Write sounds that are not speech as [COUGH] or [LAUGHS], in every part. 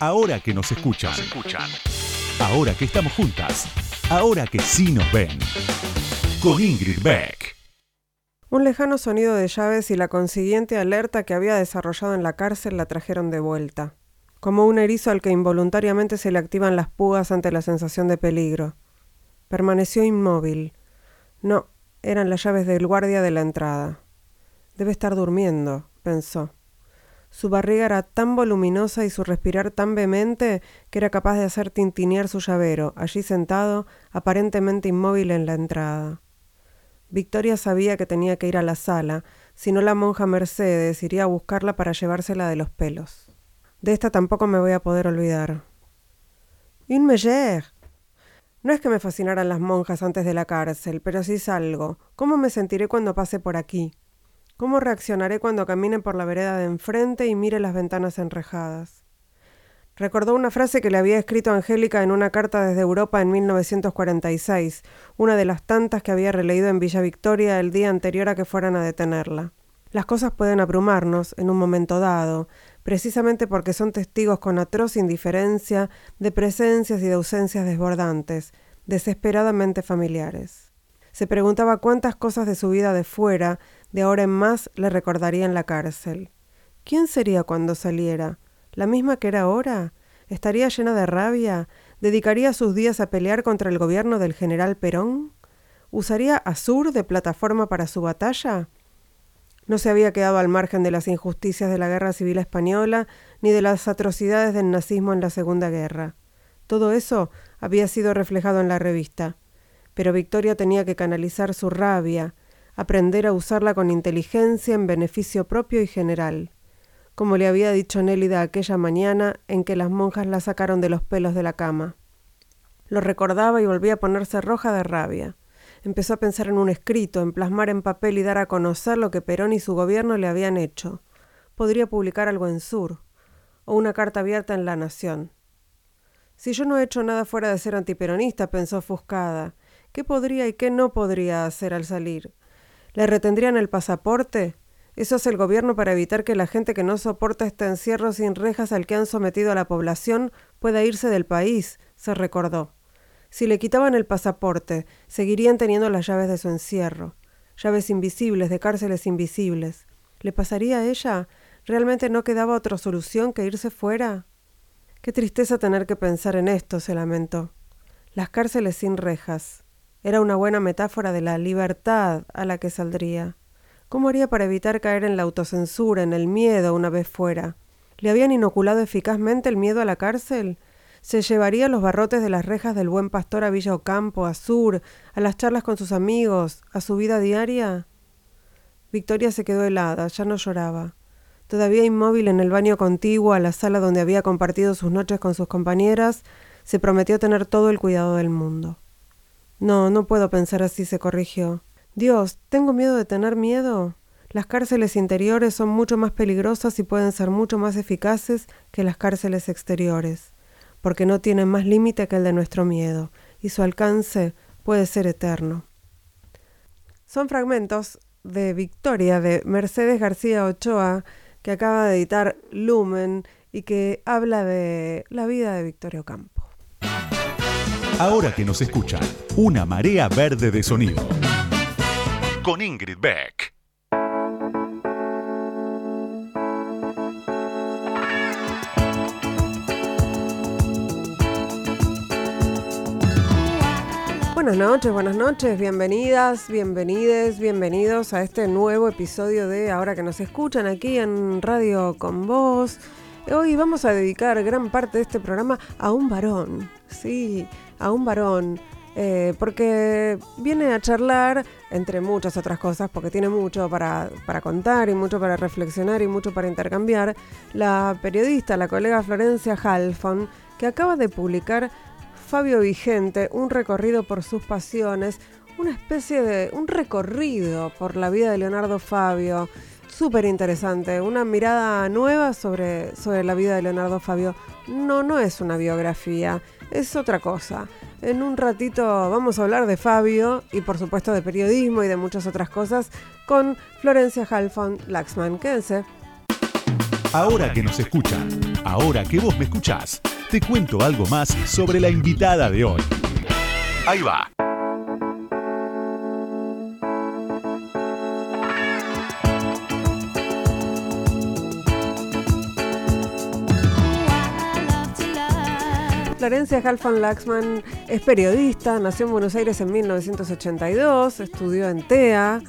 Ahora que nos escuchan. Ahora que estamos juntas. Ahora que sí nos ven. Con Ingrid Beck. Un lejano sonido de llaves y la consiguiente alerta que había desarrollado en la cárcel la trajeron de vuelta, como un erizo al que involuntariamente se le activan las púas ante la sensación de peligro. Permaneció inmóvil. No, eran las llaves del guardia de la entrada. Debe estar durmiendo, pensó. Su barriga era tan voluminosa y su respirar tan vehemente que era capaz de hacer tintinear su llavero, allí sentado, aparentemente inmóvil en la entrada. Victoria sabía que tenía que ir a la sala, si no la monja Mercedes iría a buscarla para llevársela de los pelos. De esta tampoco me voy a poder olvidar. Une megère. No es que me fascinaran las monjas antes de la cárcel, pero sí salgo. ¿Cómo me sentiré cuando pase por aquí? ¿Cómo reaccionaré cuando camine por la vereda de enfrente y mire las ventanas enrejadas? Recordó una frase que le había escrito Angélica en una carta desde Europa en 1946, una de las tantas que había releído en Villa Victoria el día anterior a que fueran a detenerla. Las cosas pueden abrumarnos en un momento dado, precisamente porque son testigos con atroz indiferencia de presencias y de ausencias desbordantes, desesperadamente familiares. Se preguntaba cuántas cosas de su vida de fuera, de ahora en más, le recordaría en la cárcel. ¿Quién sería cuando saliera? ¿La misma que era ahora? ¿Estaría llena de rabia? ¿Dedicaría sus días a pelear contra el gobierno del general Perón? ¿Usaría Azur de plataforma para su batalla? No se había quedado al margen de las injusticias de la guerra civil española ni de las atrocidades del nazismo en la Segunda Guerra. Todo eso había sido reflejado en la revista pero Victoria tenía que canalizar su rabia, aprender a usarla con inteligencia en beneficio propio y general, como le había dicho Nélida aquella mañana en que las monjas la sacaron de los pelos de la cama. Lo recordaba y volvía a ponerse roja de rabia. Empezó a pensar en un escrito, en plasmar en papel y dar a conocer lo que Perón y su gobierno le habían hecho. Podría publicar algo en Sur, o una carta abierta en La Nación. Si yo no he hecho nada fuera de ser antiperonista, pensó ofuscada, ¿Qué podría y qué no podría hacer al salir? ¿Le retendrían el pasaporte? Eso es el gobierno para evitar que la gente que no soporta este encierro sin rejas al que han sometido a la población pueda irse del país, se recordó. Si le quitaban el pasaporte, seguirían teniendo las llaves de su encierro, llaves invisibles de cárceles invisibles. ¿Le pasaría a ella? ¿Realmente no quedaba otra solución que irse fuera? Qué tristeza tener que pensar en esto, se lamentó. Las cárceles sin rejas. Era una buena metáfora de la libertad a la que saldría. ¿Cómo haría para evitar caer en la autocensura, en el miedo una vez fuera? ¿Le habían inoculado eficazmente el miedo a la cárcel? ¿Se llevaría los barrotes de las rejas del buen pastor a Villa Ocampo, a Sur, a las charlas con sus amigos, a su vida diaria? Victoria se quedó helada, ya no lloraba. Todavía inmóvil en el baño contiguo a la sala donde había compartido sus noches con sus compañeras, se prometió tener todo el cuidado del mundo. No, no puedo pensar así, se corrigió. Dios, ¿tengo miedo de tener miedo? Las cárceles interiores son mucho más peligrosas y pueden ser mucho más eficaces que las cárceles exteriores, porque no tienen más límite que el de nuestro miedo, y su alcance puede ser eterno. Son fragmentos de Victoria de Mercedes García Ochoa, que acaba de editar Lumen y que habla de la vida de Victorio Campo. Ahora que nos escuchan, una marea verde de sonido. Con Ingrid Beck. Buenas noches, buenas noches, bienvenidas, bienvenides, bienvenidos a este nuevo episodio de Ahora que nos escuchan aquí en Radio con Voz. Hoy vamos a dedicar gran parte de este programa a un varón, sí, a un varón, eh, porque viene a charlar, entre muchas otras cosas, porque tiene mucho para, para, contar y mucho para reflexionar y mucho para intercambiar, la periodista, la colega Florencia Halfon, que acaba de publicar Fabio Vigente, un recorrido por sus pasiones, una especie de un recorrido por la vida de Leonardo Fabio, súper interesante, una mirada nueva sobre, sobre la vida de Leonardo Fabio. No, no es una biografía, es otra cosa. En un ratito vamos a hablar de Fabio y por supuesto de periodismo y de muchas otras cosas con Florencia Halfon Laxman. Quédense. Ahora que nos escuchan, Ahora que vos me escuchás, te cuento algo más sobre la invitada de hoy. Ahí va. Florencia Halfan Laxman es periodista, nació en Buenos Aires en 1982, estudió en TEA,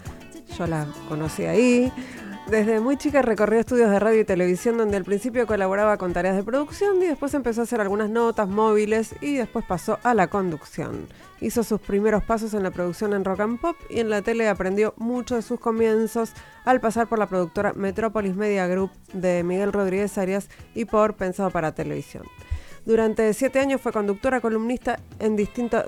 yo la conocí ahí. Desde muy chica recorrió estudios de radio y televisión donde al principio colaboraba con tareas de producción y después empezó a hacer algunas notas móviles y después pasó a la conducción. Hizo sus primeros pasos en la producción en rock and pop y en la tele aprendió mucho de sus comienzos al pasar por la productora Metropolis Media Group de Miguel Rodríguez Arias y por Pensado para Televisión. Durante siete años fue conductora, y columnista en distintos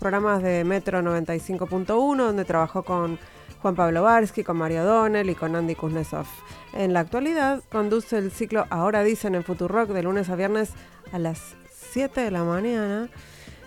programas de Metro 95.1, donde trabajó con Juan Pablo Barsky, con Mario Donnell y con Andy Kuznetsov. En la actualidad conduce el ciclo Ahora Dicen en Futurock de lunes a viernes a las 7 de la mañana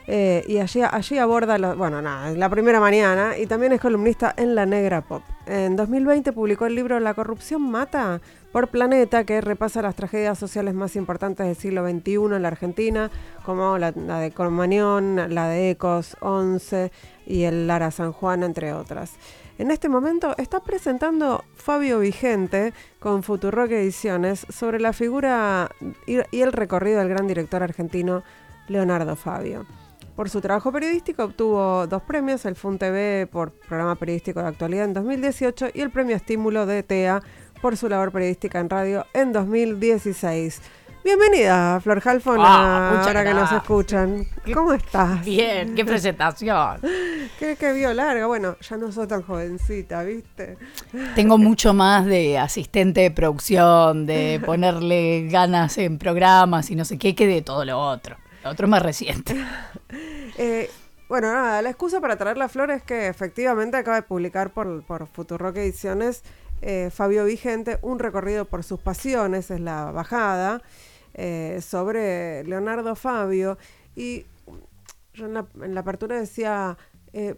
eh, y allí, allí aborda, bueno, nada, la primera mañana y también es columnista en La Negra Pop. En 2020 publicó el libro La corrupción mata por Planeta, que repasa las tragedias sociales más importantes del siglo XXI en la Argentina, como la, de Cormañón, la de Ecos 11 y el Lara San Juan, entre otras. En este momento está presentando Fabio Vigente con Futurock Ediciones sobre la figura y el recorrido del gran director argentino Leonardo Fabio. Por su trabajo periodístico obtuvo dos premios, el FUN TV por programa periodístico de actualidad en 2018 y el premio Estímulo de TEA por su labor periodística en radio en 2016. Bienvenida, Flor Halfon, ah, ahora que nos escuchan. ¿Cómo estás? Bien, qué [LAUGHS] presentación. ¿Qué que vio larga? Bueno, ya no soy tan jovencita, ¿viste? Tengo mucho más de asistente de producción, de [LAUGHS] ponerle ganas en programas y no sé qué, que de todo lo otro otro más reciente. [LAUGHS] Eh, bueno, nada, la excusa para traer la flor es que efectivamente acaba de publicar por, por Futurock Ediciones eh, Fabio Vigente un recorrido por sus pasiones, es la bajada, eh, sobre Leonardo Fabio. Y yo en la, apertura decía,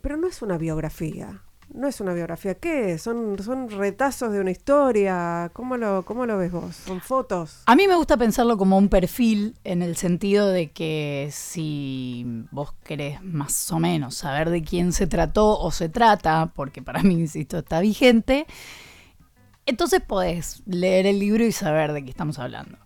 pero no es una biografía no es una biografía. ¿Qué? ¿Son, son retazos de una historia? ¿Cómo lo, ¿Cómo lo ves vos? ¿Son fotos? A mí me gusta pensarlo como un perfil en el sentido de que si vos querés más o menos saber de quién se trató o se trata, porque para mí, insisto, está vigente, entonces podés leer el libro y saber de qué estamos hablando.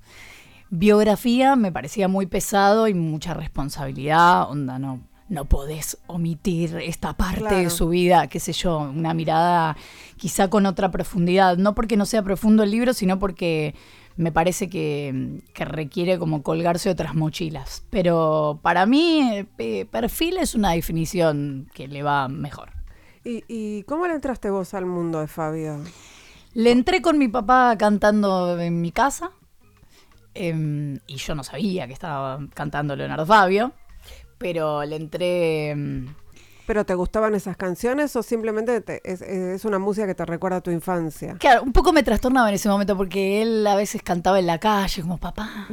Biografía me parecía muy pesado y mucha responsabilidad, onda, no, no podés omitir esta parte de su vida, qué sé yo, una mirada quizá con otra profundidad, no porque no sea profundo el libro, sino porque me parece que, requiere como colgarse otras mochilas. Pero para mí, eh, perfil es una definición que le va mejor. ¿Y, cómo le entraste vos al mundo de Fabio? Le entré con mi papá cantando en mi casa. Em, y yo no sabía que estaba cantando Leonardo Fabio pero le entré... Mm, ¿Pero te gustaban esas canciones o simplemente es, una música que te recuerda a tu infancia? Claro, un poco me trastornaba en ese momento porque él a veces cantaba en la calle como papá.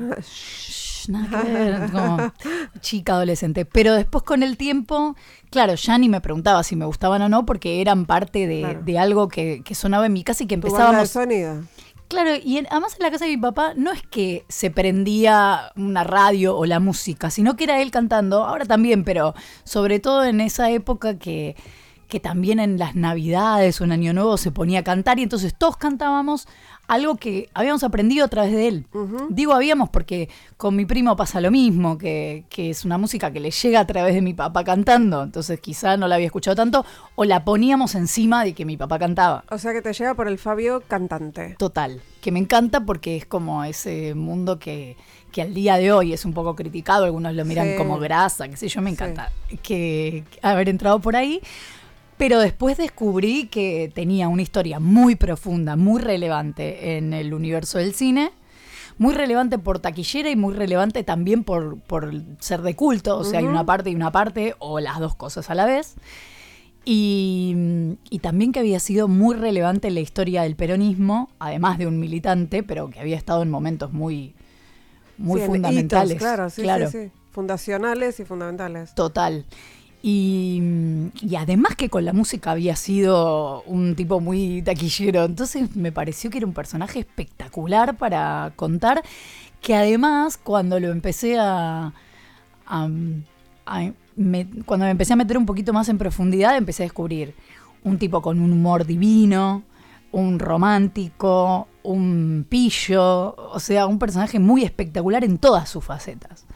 [LAUGHS] como chica adolescente. Pero después con el tiempo, claro, ya ni me preguntaba si me gustaban o no porque eran parte de, algo que, sonaba en mi casa y que empezábamos... sonido? Claro, y además en la casa de mi papá no es que se prendía una radio o la música, sino que era él cantando, ahora también, pero sobre todo en esa época que, que también en las navidades o en Año Nuevo se ponía a cantar y entonces todos cantábamos algo que habíamos aprendido a través de él. Digo habíamos porque con mi primo pasa lo mismo, que, es una música que le llega a través de mi papá cantando, entonces quizá no la había escuchado tanto, o la poníamos encima de que mi papá cantaba. O sea que te llega por el Fabio cantante. Total, que me encanta porque es como ese mundo que, que al día de hoy es un poco criticado, algunos lo miran como grasa, qué sé yo, me encanta que haber entrado por ahí. Pero después descubrí que tenía una historia muy profunda, muy relevante en el universo del cine. Muy relevante por taquillera y muy relevante también por, ser de culto. O sea, hay una parte y una parte, o las dos cosas a la vez. Y, también que había sido muy relevante en la historia del peronismo, además de un militante, pero que había estado en momentos muy, muy fundamentales. claro, sí, claro. Sí, Fundacionales y fundamentales. Total. Y, y, además que con la música había sido un tipo muy taquillero, entonces me pareció que era un personaje espectacular para contar, que además cuando lo empecé a... cuando me empecé a meter un poquito más en profundidad, empecé a descubrir un tipo con un humor divino, un romántico, un pillo, o sea, un personaje muy espectacular en todas sus facetas.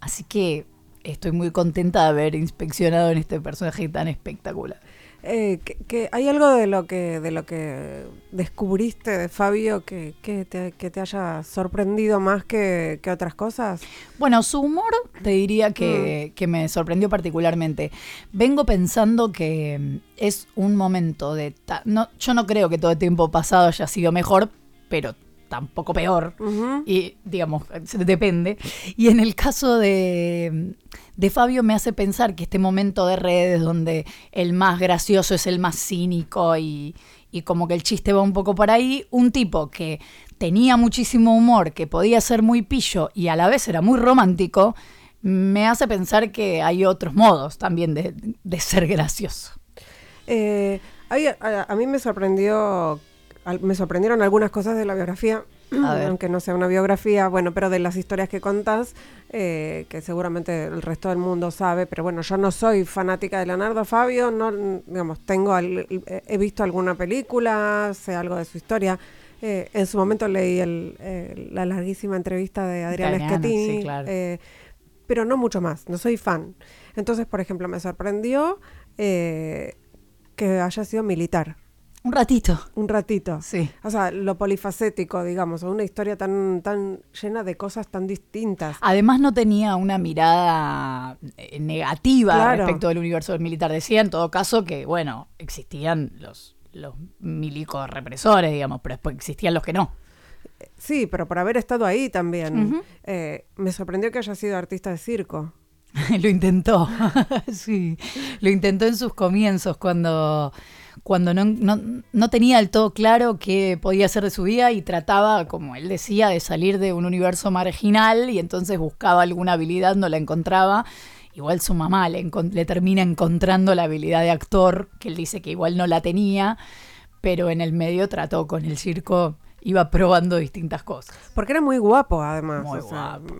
Así que estoy muy contenta de haber inspeccionado en este personaje tan espectacular. Eh, que, hay algo de lo que de lo que descubriste de Fabio que, que, te, haya sorprendido más que, otras cosas. Bueno, su humor te diría que, mm. que, me sorprendió particularmente. Vengo pensando que mm, es un momento de... No, yo no creo que todo el tiempo pasado haya sido mejor, pero tampoco peor. Y digamos, depende. Y en el caso de, de, Fabio me hace pensar que este momento de redes donde el más gracioso es el más cínico y, y como que el chiste va un poco por ahí, un tipo que tenía muchísimo humor, que podía ser muy pillo y a la vez era muy romántico, me hace pensar que hay otros modos también de, de ser gracioso. Eh, a, a, mí me sorprendió me sorprendieron algunas cosas de la biografía, aunque no sea una biografía, bueno, pero de las historias que contás, eh, que seguramente el resto del mundo sabe, pero bueno, yo no soy fanática de Leonardo Fabio, no, digamos, tengo, he visto alguna película, sé algo de su historia. Eh, en su momento leí la larguísima entrevista de Adrián Schettini, eh, pero no mucho más, no soy fan. Entonces, por ejemplo, me sorprendió que haya sido militar. Un ratito. Un ratito. Sí. O sea, lo polifacético, digamos, una historia tan, tan llena de cosas tan distintas. Además no tenía una mirada eh, negativa respecto del universo del militar. Decía en todo caso que, bueno, existían los, los milicos represores, digamos, pero después existían los que no. Sí, pero por haber estado ahí también. Eh, me sorprendió que haya sido artista de circo. [LAUGHS] lo intentó, [LAUGHS] sí. Lo intentó en sus comienzos cuando cuando no, tenía del todo claro qué podía hacer de su vida y trataba, como él decía, de salir de un universo marginal y entonces buscaba alguna habilidad, no la encontraba. Igual su mamá le, le termina encontrando la habilidad de actor, que él dice que igual no la tenía, pero en el medio trató con el circo, iba probando distintas cosas. Porque era muy guapo, además. Muy guapo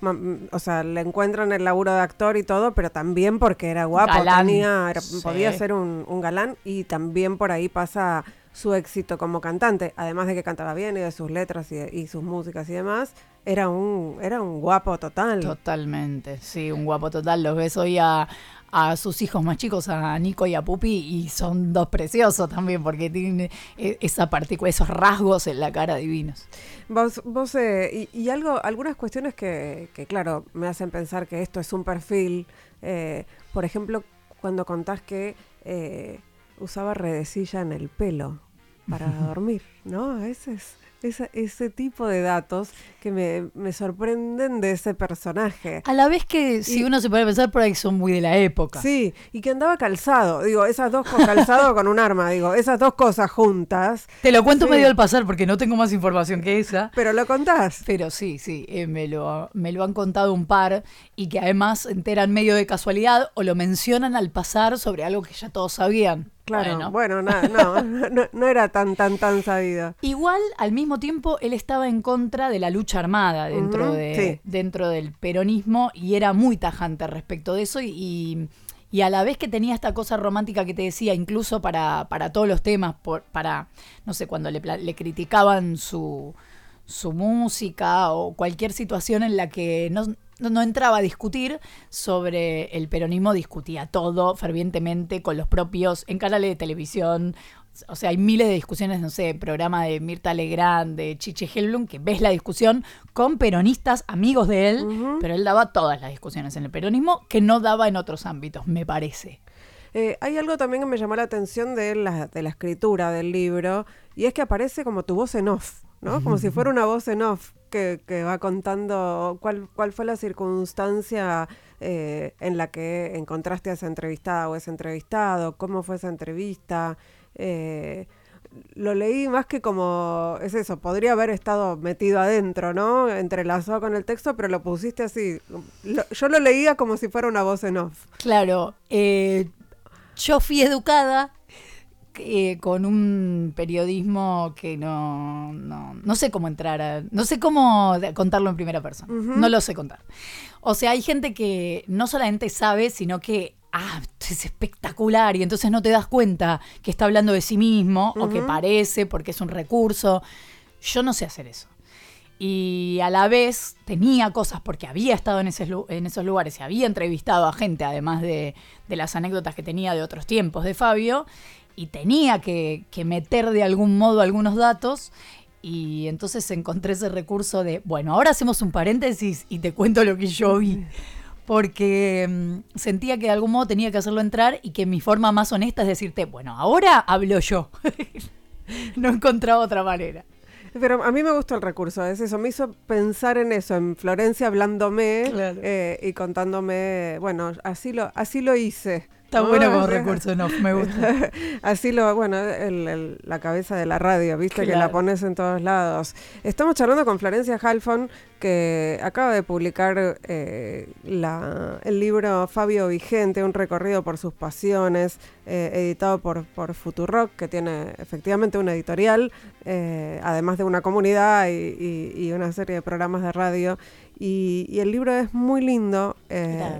o sea, le encuentran el laburo de actor y todo, pero también porque era guapo, tenía, podía ser un, galán y también por ahí pasa su éxito como cantante, además de que cantaba bien y de sus letras y, sus músicas y demás, era un, era un guapo total. Totalmente, sí, un guapo total. Los ves hoy a, a sus hijos más chicos, a Nico y a Pupi, y son dos preciosos también, porque tienen e, esa partícula, esos rasgos en la cara divinos. Vos, vos eh, y, algo, algunas cuestiones que, que, claro, me hacen pensar que esto es un perfil. Eh, por ejemplo, cuando contás que eh, usaba redecilla en el pelo para dormir, ¿no? A veces ese, ese tipo de datos que me, me, sorprenden de ese personaje. A la vez que si uno se puede pensar por ahí son muy de la época. Sí, y que andaba calzado, digo, esas dos cosas, calzado con un arma, digo, esas dos cosas juntas. Te lo cuento medio al pasar porque no tengo más información que esa. Pero lo contás. Pero sí, sí, eh, me, lo, me lo han contado un par y que además enteran medio de casualidad o lo mencionan al pasar sobre algo que ya todos sabían. Claro, bueno, no, [LAUGHS] no, no, era tan, tan, tan sabido. Igual, al mismo tiempo, él estaba en contra de la lucha armada dentro, de, dentro del peronismo y era muy tajante respecto de eso y, y, a la vez que tenía esta cosa romántica que te decía, incluso para, para todos los temas, por, para, no sé, cuando le, le criticaban su, su música o cualquier situación en la que no no, entraba a discutir sobre el peronismo, discutía todo fervientemente con los propios, en canales de televisión. O sea, hay miles de discusiones, no sé, programa de Mirta Legrand, de Chiche Helblum, que ves la discusión con peronistas amigos de él, pero él daba todas las discusiones en el peronismo que no daba en otros ámbitos, me parece. Eh, hay algo también que me llamó la atención de la, de la escritura del libro, y es que aparece como tu voz en off. ¿No? Como si fuera una voz en off que, va contando cuál, cuál fue la circunstancia eh, en la que encontraste a esa entrevistada o ese entrevistado, cómo fue esa entrevista. Eh, lo leí más que como, es eso, podría haber estado metido adentro, ¿no? Entrelazado con el texto, pero lo pusiste así. yo lo leía como si fuera una voz en off. Claro, eh, yo fui educada eh, con un periodismo que no, no, sé cómo entrar a, no sé cómo contarlo en primera persona, no lo sé contar. O sea, hay gente que no solamente sabe, sino que ah, es espectacular y entonces no te das cuenta que está hablando de sí mismo o que parece porque es un recurso. Yo no sé hacer eso. Y a la vez tenía cosas porque había estado en, en esos lugares y había entrevistado a gente, además de, de, las anécdotas que tenía de otros tiempos de Fabio, y tenía que, que meter de algún modo algunos datos. Y entonces encontré ese recurso de, bueno, ahora hacemos un paréntesis y te cuento lo que yo vi porque mm, sentía que de algún modo tenía que hacerlo entrar y que mi forma más honesta es decirte, bueno, ahora hablo yo. [LAUGHS] no encontraba otra manera. Pero a mí me gustó el recurso, es eso, me hizo pensar en eso, en Florencia hablándome eh, y contándome, bueno, así lo, así lo hice. Está bueno como recurso, no, me gusta. [LAUGHS] Así lo, bueno, la cabeza de la radio, viste que la pones en todos lados. Estamos charlando con Florencia Halfon, que acaba de publicar eh, el libro Fabio Vigente, un recorrido por sus pasiones, eh, editado por, por Futurock, que tiene efectivamente una editorial, eh, además de una comunidad y, una serie de programas de radio. Y, el libro es muy lindo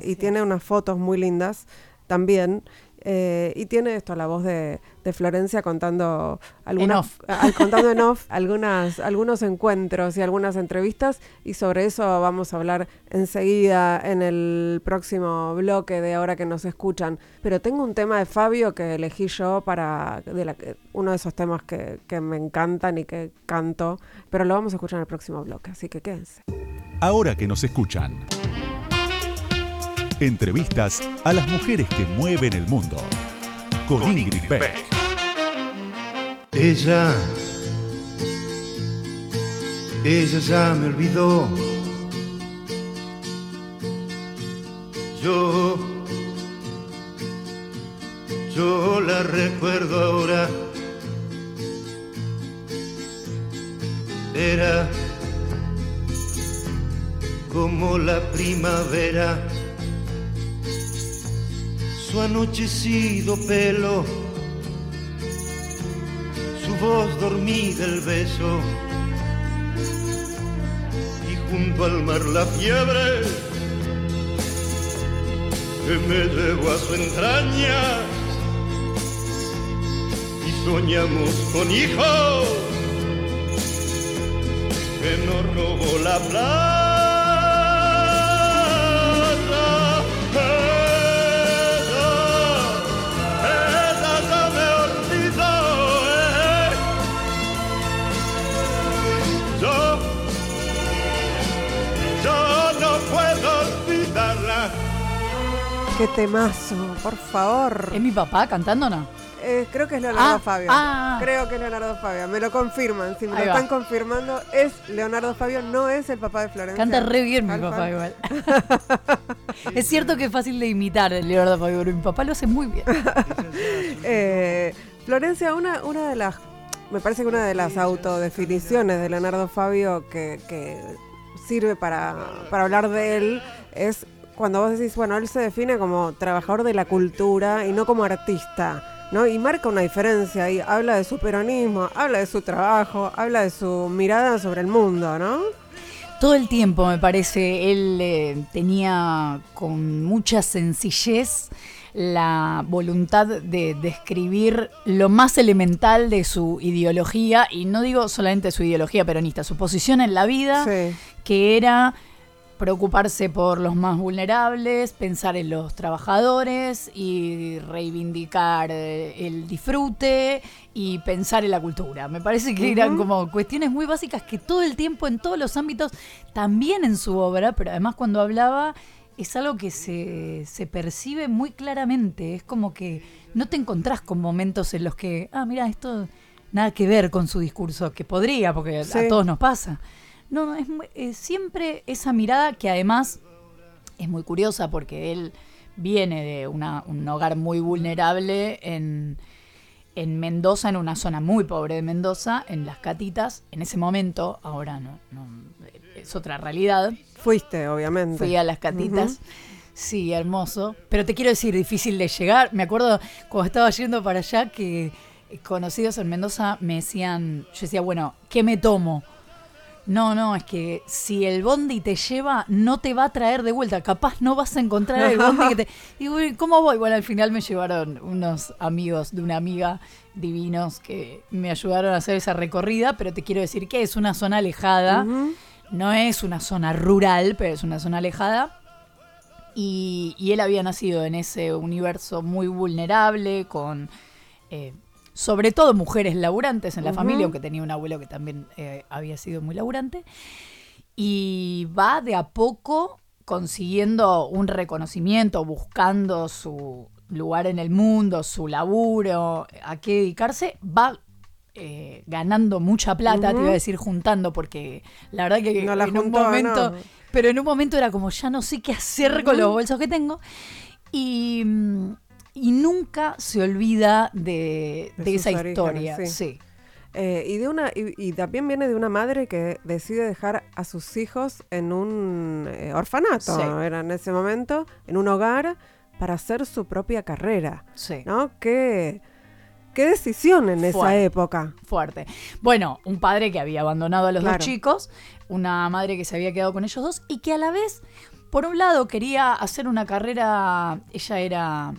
y tiene unas fotos muy lindas también. Eh, y tiene esto, la voz de, Florencia contando algunas, [LAUGHS] contando en off algunas, algunos encuentros y algunas entrevistas. Y sobre eso vamos a hablar enseguida en el próximo bloque de ahora que nos escuchan. Pero tengo un tema de Fabio que elegí yo para de la, uno de esos temas que, que me encantan y que canto. Pero lo vamos a escuchar en el próximo bloque, así que quédense. Ahora que nos escuchan. Entrevistas a las mujeres que mueven el mundo. Con, Ingrid Beck. Ella, ella ya me olvidó. Yo, yo la recuerdo ahora. Era como la primavera su anochecido pelo, su voz dormida el beso, y junto al mar la fiebre que me llevó a su entraña, y soñamos con hijos que nos robó la plata. Qué temazo, por favor. ¿Es mi papá cantando o no? Eh, creo que es Leonardo ah, Fabio. Ah. Creo que es Leonardo Fabio. Me lo confirman. Si me lo están confirmando, es Leonardo Fabio, no es el papá de Florencia. Canta re bien mi papá igual. [LAUGHS] [LAUGHS] es cierto que es fácil de imitar el Leonardo Fabio, pero mi papá lo hace muy bien. [LAUGHS] Eh, Florencia, una, una de las. Me parece que una de las autodefiniciones de Leonardo Fabio que, que sirve para, para hablar de él es cuando vos decís, bueno, él se define como trabajador de la cultura y no como artista, ¿no? Y marca una diferencia y habla de su peronismo, habla de su trabajo, habla de su mirada sobre el mundo, ¿no? Todo el tiempo, me parece, él eh, tenía con mucha sencillez la voluntad de describir lo más elemental de su ideología, y no digo solamente su ideología peronista, su posición en la vida, que era preocuparse por los más vulnerables, pensar en los trabajadores y reivindicar eh, el disfrute y pensar en la cultura. Me parece que eran como cuestiones muy básicas que todo el tiempo en todos los ámbitos, también en su obra, pero además cuando hablaba es algo que se, se percibe muy claramente. Es como que no te encontrás con momentos en los que, ah, mira, esto nada que ver con su discurso, que podría, porque a todos nos pasa. No, es, es siempre esa mirada que además es muy curiosa porque él viene de un hogar muy vulnerable en, en Mendoza, en una zona muy pobre de Mendoza, en Las Catitas, en ese momento, ahora no, no es otra realidad. Fuiste, obviamente. Fui a Las Catitas. Sí, hermoso. Pero te quiero decir, difícil de llegar. Me acuerdo cuando estaba yendo para allá que conocidos en Mendoza me decían, yo decía, bueno, ¿qué me tomo? No, no, es que si el bondi te lleva, no te va a traer de vuelta. Capaz no vas a encontrar el bondi que te. [LAUGHS] Digo, ¿cómo voy? Bueno, al final me llevaron unos amigos de una amiga divinos que me ayudaron a hacer esa recorrida, pero te quiero decir que es una zona alejada. No es una zona rural, pero es una zona alejada. Y, él había nacido en ese universo muy vulnerable, con eh, sobre todo mujeres laburantes en la familia, aunque tenía un abuelo que también eh, había sido muy laburante. Y va de a poco consiguiendo un reconocimiento, buscando su lugar en el mundo, su laburo, a qué dedicarse, va eh, ganando mucha plata, te iba a decir juntando, porque la verdad que en un momento, pero en un momento era como ya no sé qué hacer con los bolsos que tengo. Y, nunca se olvida de, esa historia. Sí. Eh, y, de una, y, también viene de una madre que decide dejar a sus hijos en un eh, orfanato, era en ese momento, en un hogar, para hacer su propia carrera. Sí. ¿No? Que Qué decisión en esa época. Fuerte. Bueno, un padre que había abandonado a los dos chicos, una madre que se había quedado con ellos dos y que a la vez, por un lado, quería hacer una carrera, ella era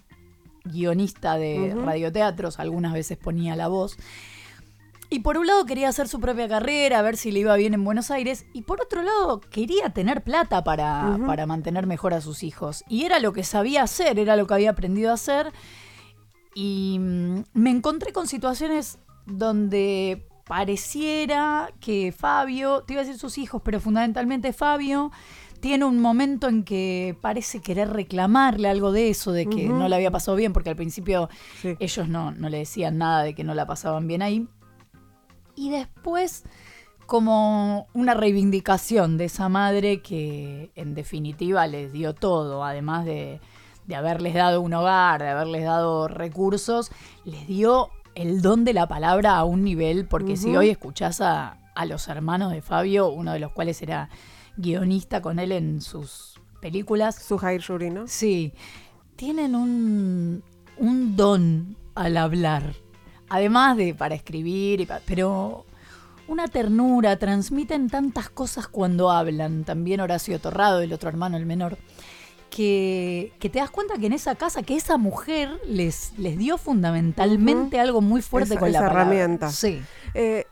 guionista de radioteatros, algunas veces ponía la voz. Y por un lado quería hacer su propia carrera, a ver si le iba bien en Buenos Aires. Y por otro lado quería tener plata para, para mantener mejor a sus hijos. Y era lo que sabía hacer, era lo que había aprendido a hacer. Y mm, me encontré con situaciones donde pareciera que Fabio, te iba a decir sus hijos, pero fundamentalmente Fabio, tiene un momento en que parece querer reclamarle algo de eso, de que no le había pasado bien, porque al principio ellos no, no le decían nada de que no la pasaban bien ahí. Y después como una reivindicación de esa madre que en definitiva les dio todo, además de, de haberles dado un hogar, de haberles dado recursos, les dio el don de la palabra a un nivel, porque si hoy escuchás a, los hermanos de Fabio, uno de los cuales era guionista con él en sus películas. Sujair Yuri, ¿no? Sí. Tienen un, un don al hablar. Además de para escribir, pero una ternura, transmiten tantas cosas cuando hablan. También Horacio Torrado, el otro hermano, el menor que, te das cuenta que en esa casa, que esa mujer les, les dio fundamentalmente algo muy fuerte con la herramienta. Sí. Eh,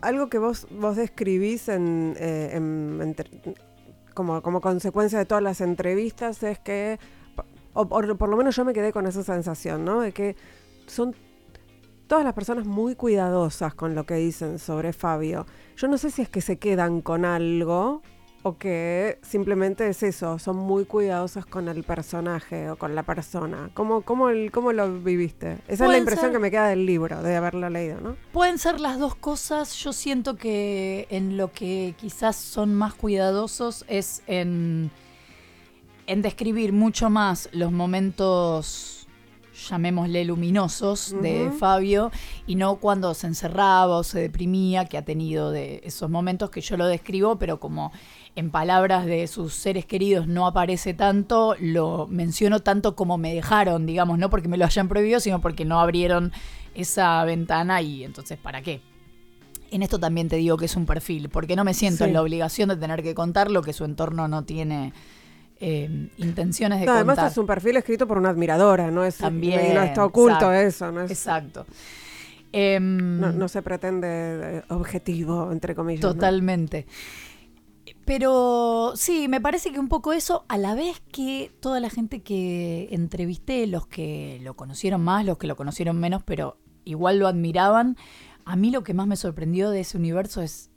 algo que vos, vos describís en, eh, como, como consecuencia de todas las entrevistas es que, o, por lo menos yo me quedé con esa sensación, ¿no? De que son todas las personas muy cuidadosas con lo que dicen sobre Fabio. Yo no sé si es que se quedan con algo o que simplemente es eso, son muy cuidadosas con el personaje o con la persona. ¿Cómo, cómo, el, cómo lo viviste? Esa es la impresión que me queda del libro, de haberlo leído, ¿no? Pueden ser las dos cosas. Yo siento que en lo que quizás son más cuidadosos es en, en describir mucho más los momentos llamémosle luminosos de Fabio y no cuando se encerraba o se deprimía, que ha tenido de esos momentos que yo lo describo, pero como en palabras de sus seres queridos no aparece tanto, lo menciono tanto como me dejaron, digamos, no porque me lo hayan prohibido, sino porque no abrieron esa ventana y entonces, ¿para qué? En esto también te digo que es un perfil, porque no me siento en la obligación de tener que contar lo que su entorno no tiene eh, intenciones de contar. Además es un perfil escrito por una admiradora, no es También, no está oculto eso, no Exacto. Em, no, se pretende eh, objetivo, entre comillas. Totalmente. Pero sí, me parece que un poco eso, a la vez que toda la gente que entrevisté, los que lo conocieron más, los que lo conocieron menos, pero igual lo admiraban, a mí lo que más me sorprendió de ese universo es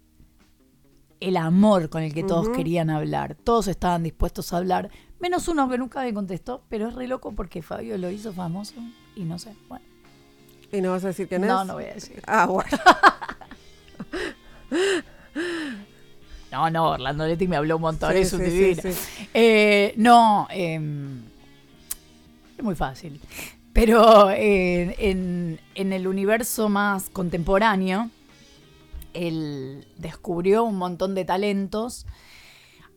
el amor con el que todos querían hablar. Todos estaban dispuestos a hablar, menos uno que nunca me contestó, pero es re loco porque Fabio lo hizo famoso y no sé, bueno. ¿Y no vas a decir quién es? No, no voy a decir. Ah, bueno. [LAUGHS] no, no, Orlando Leti me habló un montón, de es eh, no, em, es muy fácil. Pero eh, en, en el universo más contemporáneo, él descubrió un montón de talentos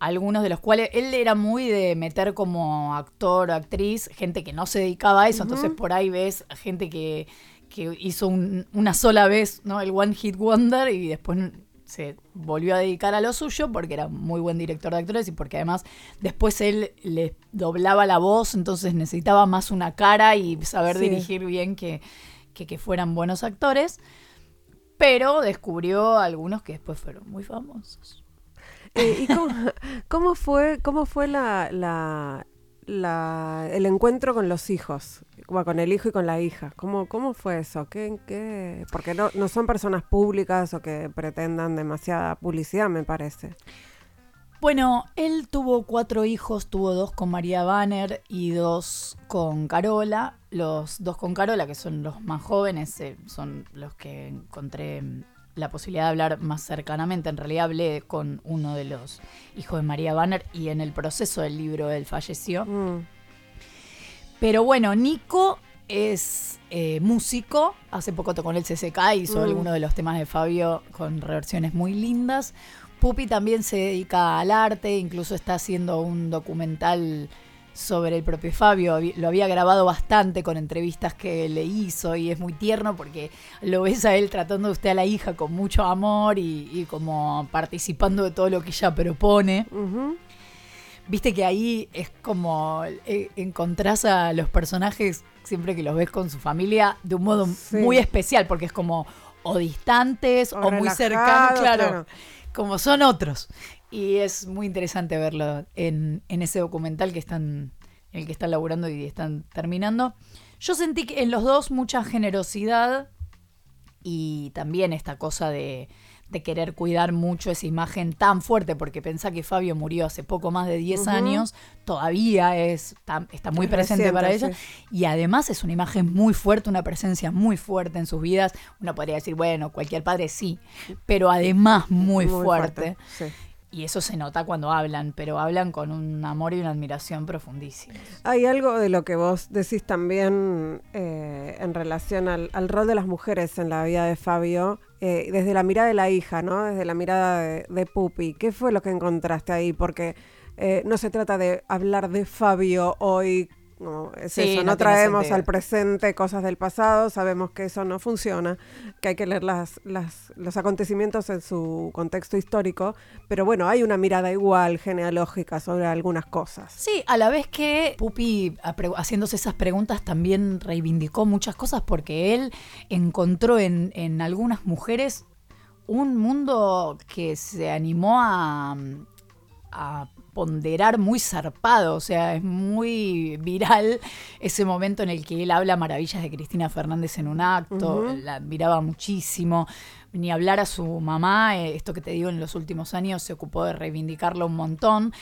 algunos de los cuales él era muy de meter como actor o actriz gente que no se dedicaba a eso, entonces por ahí ves gente que, que hizo una sola vez ¿no? el One Hit Wonder y después se volvió a dedicar a lo suyo porque era muy buen director de actores y porque además después él le doblaba la voz, entonces necesitaba más una cara y saber dirigir bien que, que, que fueran buenos actores. Pero descubrió algunos que después fueron muy famosos. Eh, ¿Y cómo, [LAUGHS] fue, cómo fue la, la, el encuentro con los hijos? con el hijo y con la hija. ¿Cómo, cómo fue eso? ¿Qué, qué? Porque no, no son personas públicas o que pretendan demasiada publicidad, me parece. Bueno, él tuvo cuatro hijos, tuvo dos con María Banner y dos con Carola. Los dos con Carola, que son los más jóvenes, eh, son los que encontré la posibilidad de hablar más cercanamente. En realidad hablé con uno de los hijos de María Banner y en el proceso del libro él falleció. Mm. Pero bueno, Nico es eh, músico. Hace poco tocó en el CCK y hizo mm. algunos de los temas de Fabio con reversiones muy lindas. Pupi también se dedica al arte, incluso está haciendo un documental sobre el propio Fabio. Lo había grabado bastante con entrevistas que le hizo y es muy tierno porque lo ves a él tratando de usted a la hija con mucho amor y, como participando de todo lo que ella propone. Viste que ahí es como eh, encontrás a los personajes siempre que los ves con su familia de un modo muy especial porque es como o distantes o, muy cercanos, claro, como son otros. Y es muy interesante verlo en, ese documental que están, en el que están laburando y están terminando. Yo sentí que en los dos mucha generosidad y también esta cosa de, querer cuidar mucho esa imagen tan fuerte, porque pensá que Fabio murió hace poco más de 10 años, todavía es, está, muy presente para ella, y además es una imagen muy fuerte, una presencia muy fuerte en sus vidas. Uno podría decir, bueno, cualquier padre sí, pero además muy, fuerte. Y eso se nota cuando hablan, pero hablan con un amor y una admiración profundísimos. Hay algo de lo que vos decís también eh, en relación al, rol de las mujeres en la vida de Fabio, eh, desde la mirada de la hija, ¿no? Desde la mirada de, Pupi. ¿Qué fue lo que encontraste ahí? Porque eh, no se trata de hablar de Fabio hoy no, es eso, no, traemos al presente cosas del pasado, sabemos que eso no funciona, que hay que leer las, las, los acontecimientos en su contexto histórico, pero bueno, hay una mirada igual genealógica sobre algunas cosas. Sí, a la vez que Pupi, haciéndose esas preguntas, también reivindicó muchas cosas porque él encontró en, en algunas mujeres un mundo que se animó a, a ponderar muy zarpado, o sea, es muy viral ese momento en el que él habla maravillas de Cristina Fernández en un acto, la admiraba muchísimo, ni hablar a su mamá, eh, esto que te digo en los últimos años se ocupó de reivindicarlo un montón,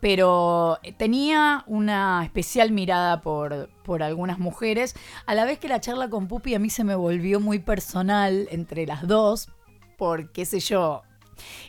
pero tenía una especial mirada por, por algunas mujeres, a la vez que la charla con Pupi a mí se me volvió muy personal entre las dos, por qué sé yo,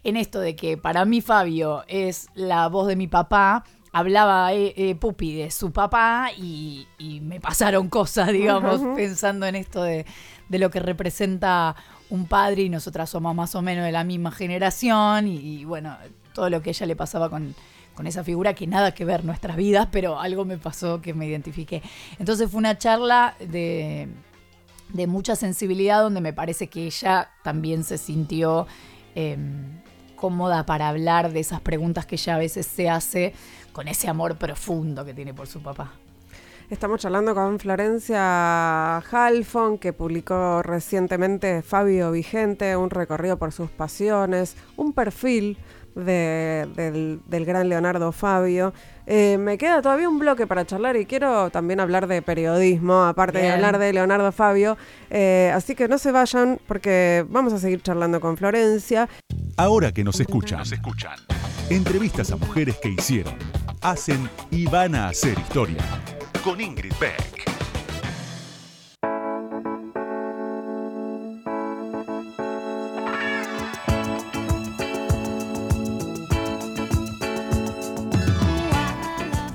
en esto de que para mí Fabio es la voz de mi papá, hablaba eh, eh, Pupi de su papá y, me pasaron cosas, digamos, pensando en esto de, lo que representa un padre y nosotras somos más o menos de la misma generación y, bueno, todo lo que ella le pasaba con, con esa figura que nada que ver nuestras vidas, pero algo me pasó que me identifiqué. Entonces fue una charla de, de mucha sensibilidad donde me parece que ella también se sintió Em, cómoda para hablar de esas preguntas que ella a veces se hace con ese amor profundo que tiene por su papá. Estamos charlando con Florencia Halfon, que publicó recientemente Fabio Vigente, un recorrido por sus pasiones, un perfil del, gran Leonardo Fabio. Eh, me queda todavía un bloque para charlar y quiero también hablar de periodismo, aparte de hablar de Leonardo Fabio. Eh, así que no se vayan porque vamos a seguir charlando con Florencia. Ahora que nos escuchan, nos escuchan. Entrevistas a mujeres que hicieron, hacen y van a hacer historia. Con Ingrid Beck.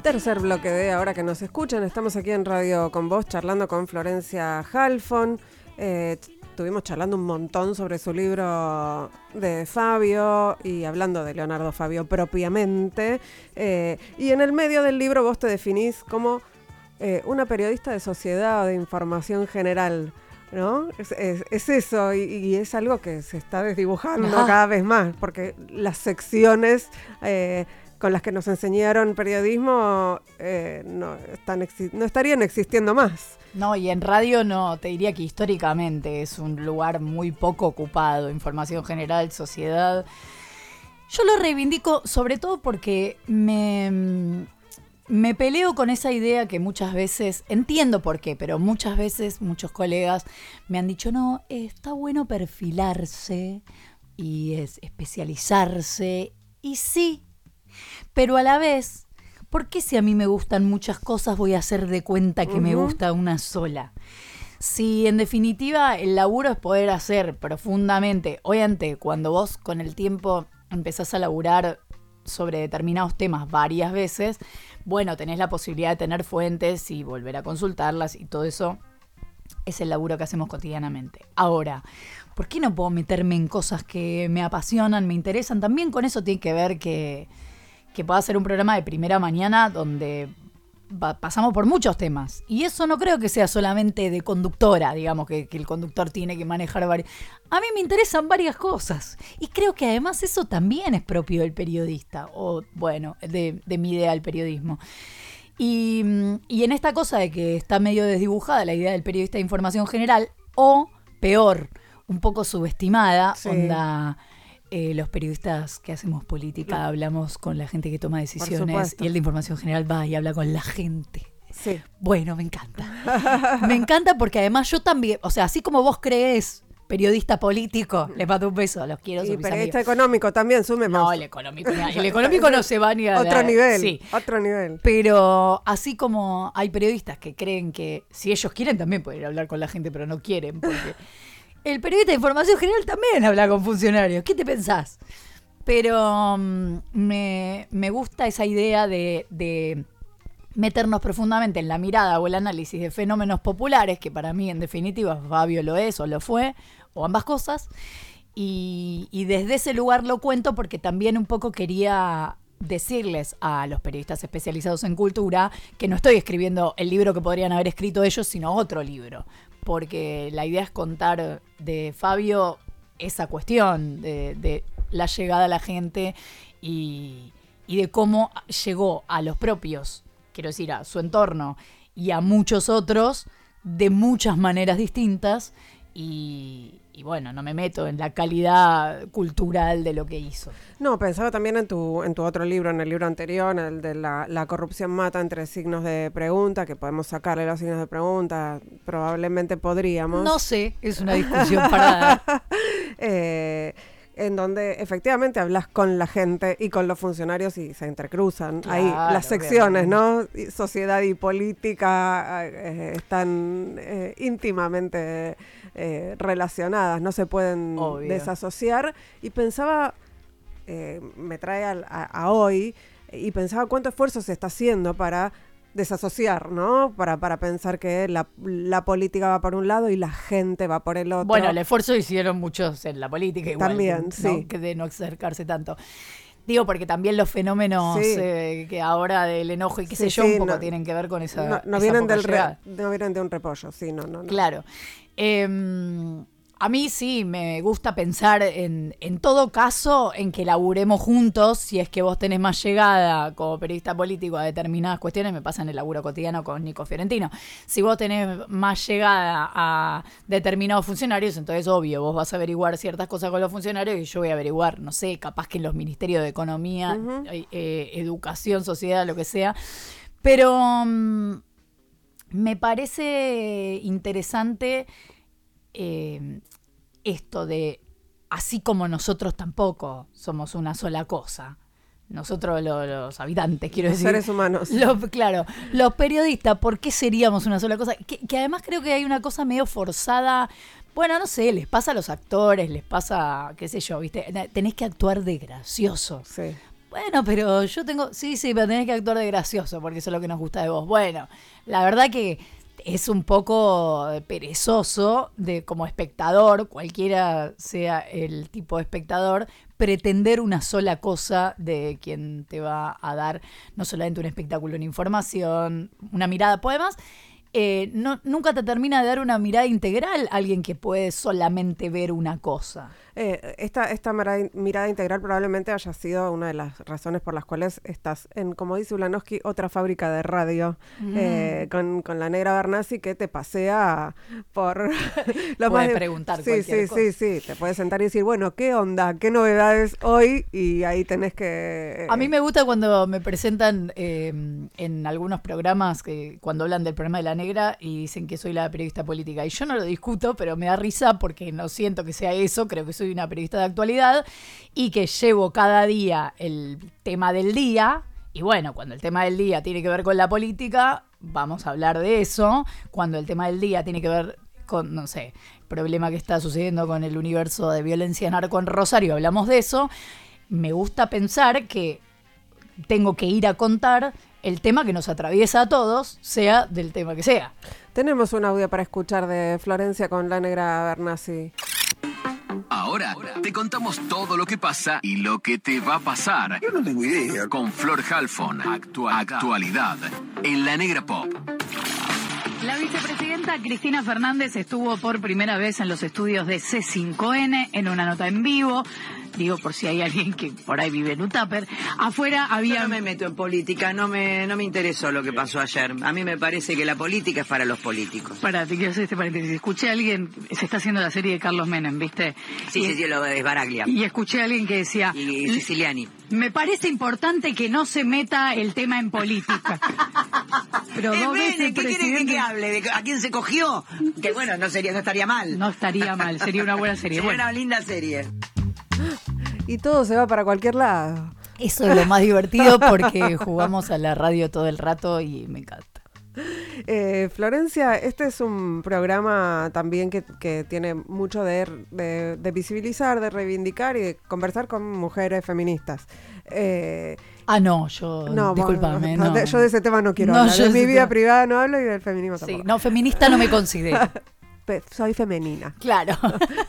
Tercer bloque de ahora que nos escuchan. Estamos aquí en Radio con Vos charlando con Florencia Halfon. Eh, estuvimos charlando un montón sobre su libro de Fabio y hablando de Leonardo Fabio propiamente. Eh, y en el medio del libro vos te definís como eh, una periodista de sociedad o de información general. ¿No? Es, eso, y, es algo que se está desdibujando cada vez más, porque las secciones con las que nos enseñaron periodismo eh, no, estarían existiendo más. No, y en radio no, te diría que históricamente es un lugar muy poco ocupado, información general, sociedad. Yo lo reivindico sobre todo porque me, me peleo con esa idea que muchas veces, entiendo por qué, pero muchas veces muchos colegas me han dicho, no, está bueno perfilarse y es especializarse. Y sí, pero a la vez, ¿por qué si a mí me gustan muchas cosas voy a hacer de cuenta que me gusta una sola? Si en definitiva el laburo es poder hacer profundamente, obviamente cuando vos con el tiempo empezás a laburar sobre determinados temas varias veces, bueno, tenés la posibilidad de tener fuentes y volver a consultarlas y todo eso es el laburo que hacemos cotidianamente. Ahora, ¿por qué no puedo meterme en cosas que me apasionan, me interesan? También con eso tiene que ver que que pueda ser un programa de primera mañana donde pasamos por muchos temas. Y eso no creo que sea solamente de conductora, digamos, que, el conductor tiene que manejar varias... A mí me interesan varias cosas. Y creo que además eso también es propio del periodista, o bueno, de, mi idea del periodismo. Y, en esta cosa de que está medio desdibujada la idea del periodista de información general, o peor, un poco subestimada, onda eh, los periodistas que hacemos política hablamos con la gente que toma decisiones y el de información general va y habla con la gente. Sí. Bueno, me encanta. [LAUGHS] me encanta porque además yo también, o sea, así como vos crees periodista político, les mando un beso, los quiero. Y periodista económico también, sumemos. No, el económico, el económico no se va ni a... Otro nivel, sí. otro nivel. Pero así como hay periodistas que creen que si ellos quieren también pueden hablar con la gente, pero no quieren, porque [LAUGHS] el periodista de información general también habla con funcionarios. ¿Qué te pensás? Pero mm, me, gusta esa idea de, meternos profundamente en la mirada o el análisis de fenómenos populares, que para mí en definitiva Fabio lo es o lo fue, o ambas cosas. Y, y desde ese lugar lo cuento porque también un poco quería decirles a los periodistas especializados en cultura que no estoy escribiendo el libro que podrían haber escrito ellos, sino otro libro porque la idea es contar de Fabio esa cuestión de, la llegada a la gente y, de cómo llegó a los propios, quiero decir, a su entorno y a muchos otros de muchas maneras distintas. Y, y bueno, no me meto en la calidad cultural de lo que hizo. No, pensaba también en tu, en tu otro libro, en el libro anterior, el de la, la corrupción mata entre signos de pregunta, que podemos sacarle los signos de pregunta, probablemente podríamos. No sé, es una discusión para [LAUGHS] eh, en donde efectivamente hablas con la gente y con los funcionarios y se entrecruzan. Ahí las secciones, ¿no? Sociedad y política eh, están eh, íntimamente eh, relacionadas, no se pueden desasociar. Y pensaba, me trae a hoy, y pensaba cuánto esfuerzo se está haciendo para desasociar, ¿no? Para, para pensar que la, la, política va por un lado y la gente va por el otro. Bueno, el esfuerzo hicieron muchos en la política igual. También, sí. Que de no acercarse tanto. Digo, porque también los fenómenos eh, que ahora del enojo y qué sé yo, un poco tienen que ver con esa. No, vienen del no vienen de un repollo, sí, no, no. Claro. Eh, a mí sí, me gusta pensar en, en todo caso en que laburemos juntos, si es que vos tenés más llegada como periodista político a determinadas cuestiones, me pasa en el laburo cotidiano con Nico Fiorentino. Si vos tenés más llegada a determinados funcionarios, entonces obvio, vos vas a averiguar ciertas cosas con los funcionarios y yo voy a averiguar, no sé, capaz que en los ministerios de Economía, eh, eh, Educación, Sociedad, lo que sea. Pero mm, me parece interesante eh, esto de así como nosotros tampoco somos una sola cosa. Nosotros los, habitantes, quiero decir. Los seres humanos. [LAUGHS] claro, los periodistas, ¿por qué seríamos una sola cosa? Que, además creo que hay una cosa medio forzada. Bueno, no sé, les pasa a los actores, les pasa, qué sé yo, ¿viste? Tenés que actuar de gracioso. Sí. Bueno, pero yo tengo. Sí, sí, pero tenés que actuar de gracioso, porque eso es lo que nos gusta de vos. Bueno, la verdad que es un poco perezoso de como espectador, cualquiera sea el tipo de espectador, pretender una sola cosa de quien te va a dar no solamente un espectáculo, una información, una mirada, poemas. Eh, no, nunca te termina de dar una mirada integral a alguien que puede solamente ver una cosa. Eh, esta esta mirada, integral probablemente haya sido una de las razones por las cuales estás en, como dice Ulanowski, otra fábrica de radio eh, con, con, la negra Bernasi que te pasea por [LAUGHS] lo Puedes preguntar sí, sí, sí, sí, te puedes sentar y decir, bueno, ¿qué onda? ¿Qué novedades hoy? Y ahí tenés que... A mí me gusta cuando me presentan en algunos programas, que cuando hablan del problema de la y dicen que soy la periodista política. Y yo no lo discuto, pero me da risa porque no siento que sea eso, creo que soy una periodista de actualidad y que llevo cada día el tema del día. Y bueno, cuando el tema del día tiene que ver con la política, vamos a hablar de eso. Cuando el tema del día tiene que ver con, no sé, problema que está sucediendo con el universo de violencia narco en Rosario, hablamos de eso. Me gusta pensar que tengo que ir a contar el tema que nos atraviesa a todos, sea del tema que sea. Tenemos un audio para escuchar de Florencia con la negra Bernasi. Ahora te contamos todo lo que pasa y lo que te va a pasar. Yo no tengo idea. Con Flor Halfon, actualidad en la Negra Pop. La vicepresidenta Cristina Fernández estuvo por primera vez en los estudios de C5N en una nota en vivo digo por si hay alguien que por ahí vive en un tupper, afuera había... Yo no me meto en política, no me, no me interesó lo que pasó ayer. A mí me parece que la política es para los políticos. Para, te quiero hacer este paréntesis. Escuché a alguien, se está haciendo la serie de Carlos Menem, ¿viste? Sí, sí, sí, lo de Baraglia. Y escuché a alguien que decía... Y, Siciliani. Me parece importante que no se meta el tema en política. [LAUGHS] Pero dos veces ¿Qué quiere que, hable? ¿A quién se cogió? Que bueno, no sería, no estaría mal. No estaría mal, sería una buena serie. [LAUGHS] Sería una linda serie y todo se va para cualquier lado. Eso es lo más divertido porque jugamos a la radio todo el rato y me encanta. [LAUGHS] Eh, Florencia, este es un programa también que, tiene mucho de, visibilizar, de reivindicar y de conversar con mujeres feministas. Eh, ah, no, yo. No, discúlpame. No, yo de ese tema no quiero hablar. De mi vida privada no hablo y del feminismo tampoco. Sí, no, feminista no me considero. [LAUGHS] Soy femenina. Claro.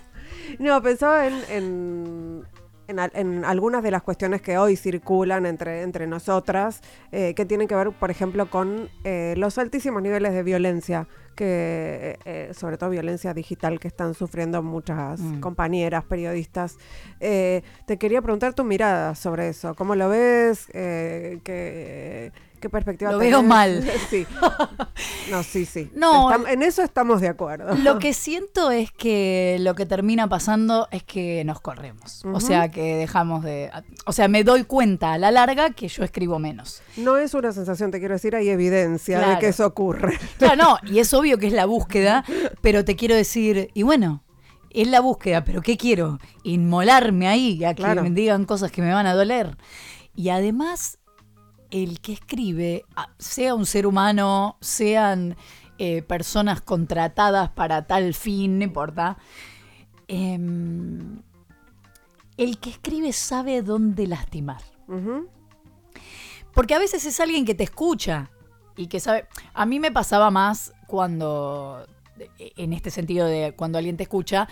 [LAUGHS] no, pensaba en en, algunas de las cuestiones que hoy circulan entre, entre nosotras, eh, que tienen que ver, por ejemplo, con eh, los altísimos niveles de violencia, que eh, sobre todo violencia digital que están sufriendo muchas mm. compañeras, periodistas. te quería preguntar tu mirada sobre eso, ¿cómo lo ves? que ¿Qué perspectiva Lo veo mal. [LAUGHS] sí. No, sí, sí. No, en eso estamos de acuerdo. Lo [LAUGHS] que siento es que lo que termina pasando es que nos corremos. O sea, que dejamos de... O sea, me doy cuenta a la larga que yo escribo menos. No es una sensación, te quiero decir, hay evidencia de que eso ocurre. [LAUGHS] Claro, no, y es obvio que es la búsqueda, pero te quiero decir, y bueno, es la búsqueda, pero ¿qué quiero? Inmolarme ahí, a que me digan cosas que me van a doler. Y además el que escribe, sea un ser humano, sean eh, personas contratadas para tal fin, no importa, em, el que escribe sabe dónde lastimar. Porque a veces es alguien que te escucha y que sabe... A mí me pasaba más cuando, en este sentido de cuando alguien te escucha,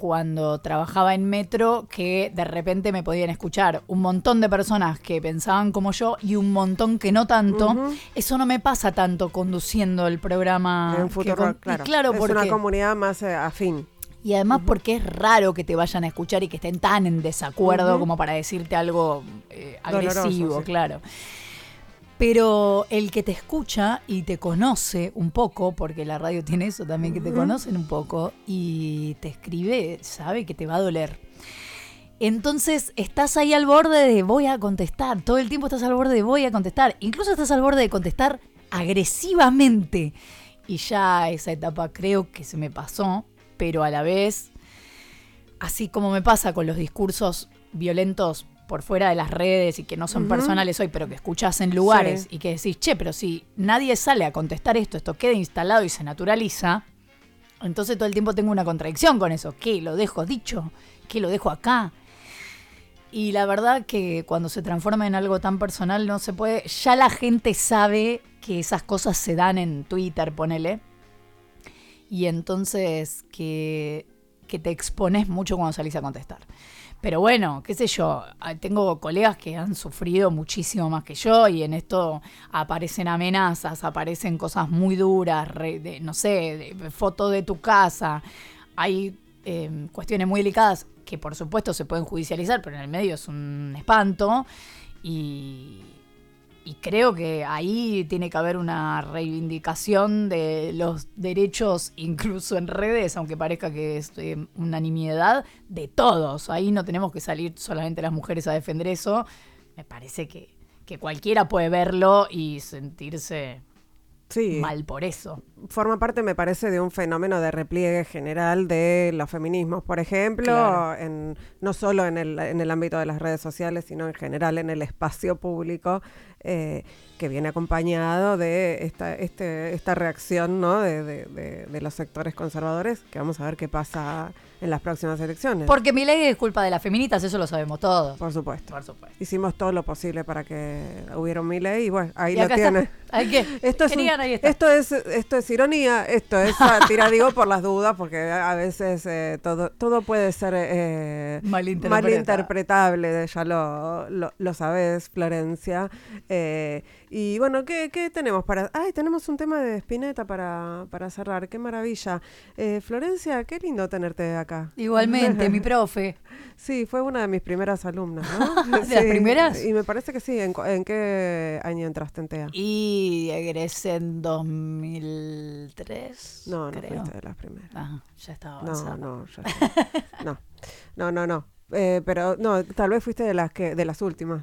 cuando trabajaba en metro que de repente me podían escuchar un montón de personas que pensaban como yo y un montón que no tanto. Eso no me pasa tanto conduciendo el programa. En futuro, claro. es una comunidad más eh, afín. Y además porque es raro que te vayan a escuchar y que estén tan en desacuerdo como para decirte algo eh, agresivo, claro. Pero el que te escucha y te conoce un poco, porque la radio tiene eso también, que te conocen un poco y te escribe, sabe que te va a doler. Entonces estás ahí al borde de voy a contestar, todo el tiempo estás al borde de voy a contestar, incluso estás al borde de contestar agresivamente. Y ya esa etapa creo que se me pasó, pero a la vez, así como me pasa con los discursos violentos por fuera de las redes y que no son personales hoy, pero que escuchas en lugares y que decís, che, pero si nadie sale a contestar esto, esto queda instalado y se naturaliza, entonces todo el tiempo tengo una contradicción con eso. ¿Qué? ¿Lo dejo dicho? ¿Qué lo dejo acá? Y la verdad que cuando se transforma en algo tan personal no se puede, ya la gente sabe que esas cosas se dan en Twitter, ponele. Y entonces que, que te expones mucho cuando salís a contestar. Pero bueno, qué sé yo, ah, tengo colegas que han sufrido muchísimo más que yo y en esto aparecen amenazas, aparecen cosas muy duras, no sé, de, foto de tu casa. Hay em, cuestiones muy delicadas que por supuesto se pueden judicializar, pero en el medio es un espanto. Y, y creo que ahí tiene que haber una reivindicación de los derechos, incluso en redes, aunque parezca que es eh, una nimiedad, de todos. Ahí no tenemos que salir solamente las mujeres a defender eso. Me parece que, que cualquiera puede verlo y sentirse mal por eso. Forma parte, me parece, de un fenómeno de repliegue general de los feminismos, por ejemplo, en, no solo en el, en el ámbito de las redes sociales, sino en general en el espacio público. Eh, que viene acompañado de esta, este, esta reacción ¿no? de, de, los sectores conservadores, que vamos a ver qué pasa en las próximas elecciones. Porque mi ley es culpa de las feminitas, eso lo sabemos todos. Por supuesto. Por supuesto. Hicimos todo lo posible para que hubiera un mi ley y bueno, ahí lo tiene. [LAUGHS] Esto es, esto es esto es ironía, esto es [LAUGHS] sátira, digo por las dudas, porque a veces eh, todo todo puede ser eh, malinterpretable, ya lo, lo, lo sabes, Florencia. Eh, y bueno, ¿qué, ¿qué, tenemos para...? Ay, tenemos un tema de Spinetta para, para cerrar, qué maravilla. Eh, Florencia, qué lindo tenerte acá. Igualmente, mi profe. [LAUGHS] Sí, fue una de mis primeras alumnas, ¿no? [LAUGHS] ¿De las primeras? Y me parece que sí. ¿En, qué año entraste en TEA? Y egresé en 2003, No, no fuiste de las primeras. Ah, ya estaba avanzada. No, no, ya [LAUGHS] no. No, no, no. Eh, pero no, tal vez fuiste de las que de las últimas.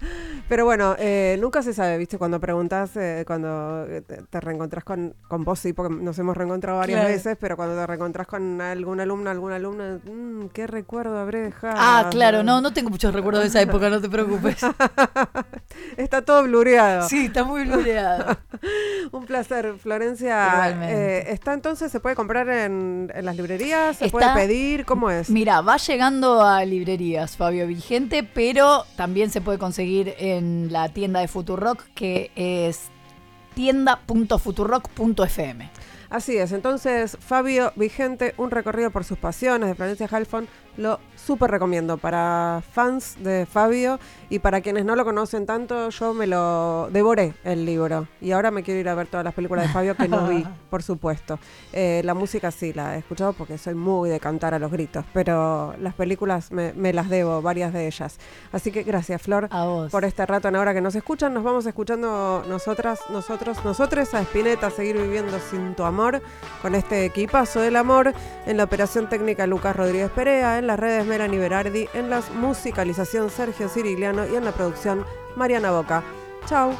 Pero bueno, eh, nunca se sabe, ¿viste? Cuando preguntas, eh, cuando te, reencontrás con, con vos, sí, porque nos hemos reencontrado varias veces, pero cuando te reencontrás con algún alumno, alguna alumna, mmm, ¿qué recuerdo habré dejado? Ah, claro, no, no tengo muchos recuerdos de esa época, no te preocupes. [LAUGHS] está todo blureado. Sí, está muy blureado. [LAUGHS] Un placer, Florencia. Eh, ¿Está entonces, se puede comprar en, las librerías? ¿Se puede pedir? ¿Cómo es? Mira, va llegando a librerías, Fabio Vigente, pero también se puede conseguir en la tienda de Futurock que es tienda.futurock.fm. Así es, entonces Fabio Vigente, un recorrido por sus pasiones de Florencia Halfon, lo súper recomiendo para fans de Fabio y para quienes no lo conocen tanto, yo me lo devoré el libro y ahora me quiero ir a ver todas las películas de Fabio que no vi, [LAUGHS] por supuesto. Eh, la música sí la he escuchado porque soy muy de cantar a los gritos, pero las películas me, las debo, varias de ellas. Así que gracias Flor por este rato en ahora que nos escuchan. Nos vamos escuchando nosotras, nosotros, nosotros a Espineta, seguir viviendo sin tu amor con este equipazo del amor en la operación técnica Lucas Rodríguez Perea, en las redes Melanie Berardi, en la musicalización Sergio Cirigliano y en la producción Mariana Boca. Chao.